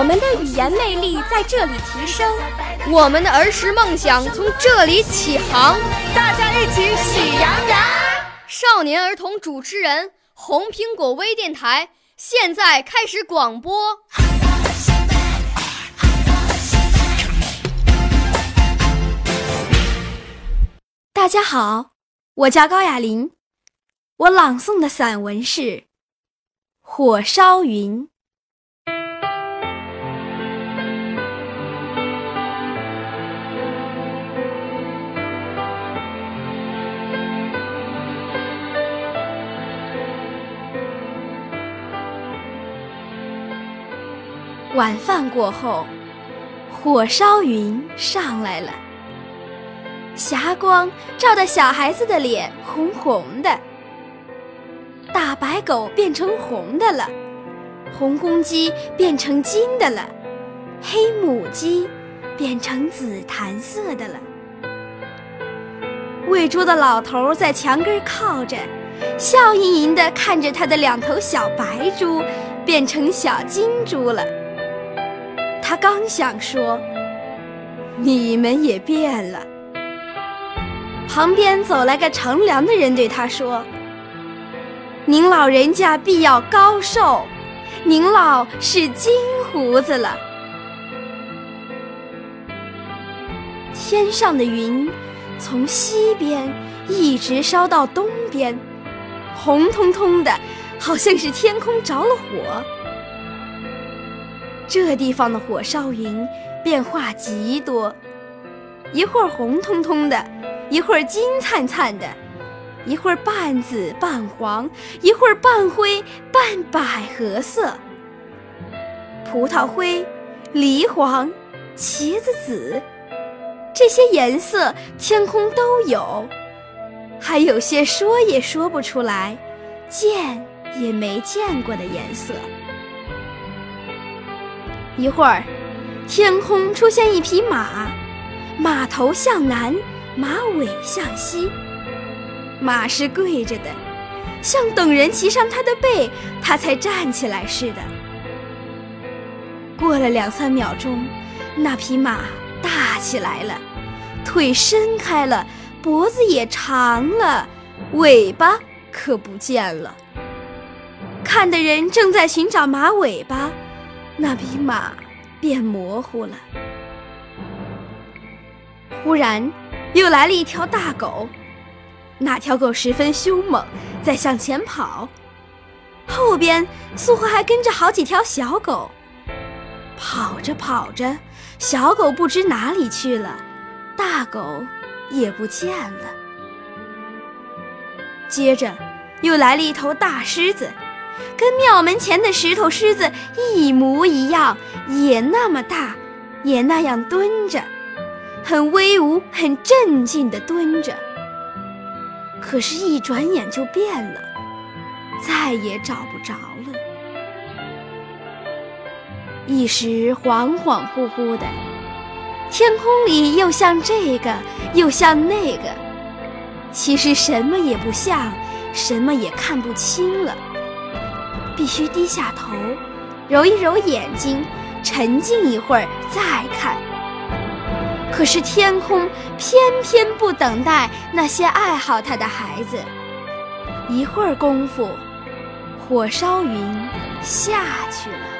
我们的语言魅力在这里提升，我们的儿时梦想从这里起航。大家一起喜羊羊。少年儿童主持人，红苹果微电台现在开始广播。大家好，我叫高雅琳，我朗诵的散文是《火烧云》。晚饭过后，火烧云上来了。霞光照得小孩子的脸红红的，大白狗变成红的了，红公鸡变成金的了，黑母鸡变成紫檀色的了。喂猪的老头在墙根靠着，笑盈盈地看着他的两头小白猪变成小金猪了。他刚想说：“你们也变了。”旁边走来个乘凉的人，对他说：“您老人家必要高寿，您老是金胡子了。”天上的云从西边一直烧到东边，红彤彤的，好像是天空着了火。这地方的火烧云变化极多，一会儿红彤彤的。一会儿金灿灿的，一会儿半紫半黄，一会儿半灰半百合色。葡萄灰、梨黄、茄子紫，这些颜色天空都有，还有些说也说不出来、见也没见过的颜色。一会儿，天空出现一匹马，马头向南。马尾向西，马是跪着的，像等人骑上它的背，它才站起来似的。过了两三秒钟，那匹马大起来了，腿伸开了，脖子也长了，尾巴可不见了。看的人正在寻找马尾巴，那匹马变模糊了。忽然。又来了一条大狗，那条狗十分凶猛，在向前跑，后边似乎还跟着好几条小狗。跑着跑着，小狗不知哪里去了，大狗也不见了。接着，又来了一头大狮子，跟庙门前的石头狮子一模一样，也那么大，也那样蹲着。很威武、很镇静地蹲着，可是，一转眼就变了，再也找不着了。一时恍恍惚惚的，天空里又像这个，又像那个，其实什么也不像，什么也看不清了。必须低下头，揉一揉眼睛，沉静一会儿再看。可是天空偏偏不等待那些爱好它的孩子，一会儿功夫，火烧云下去了。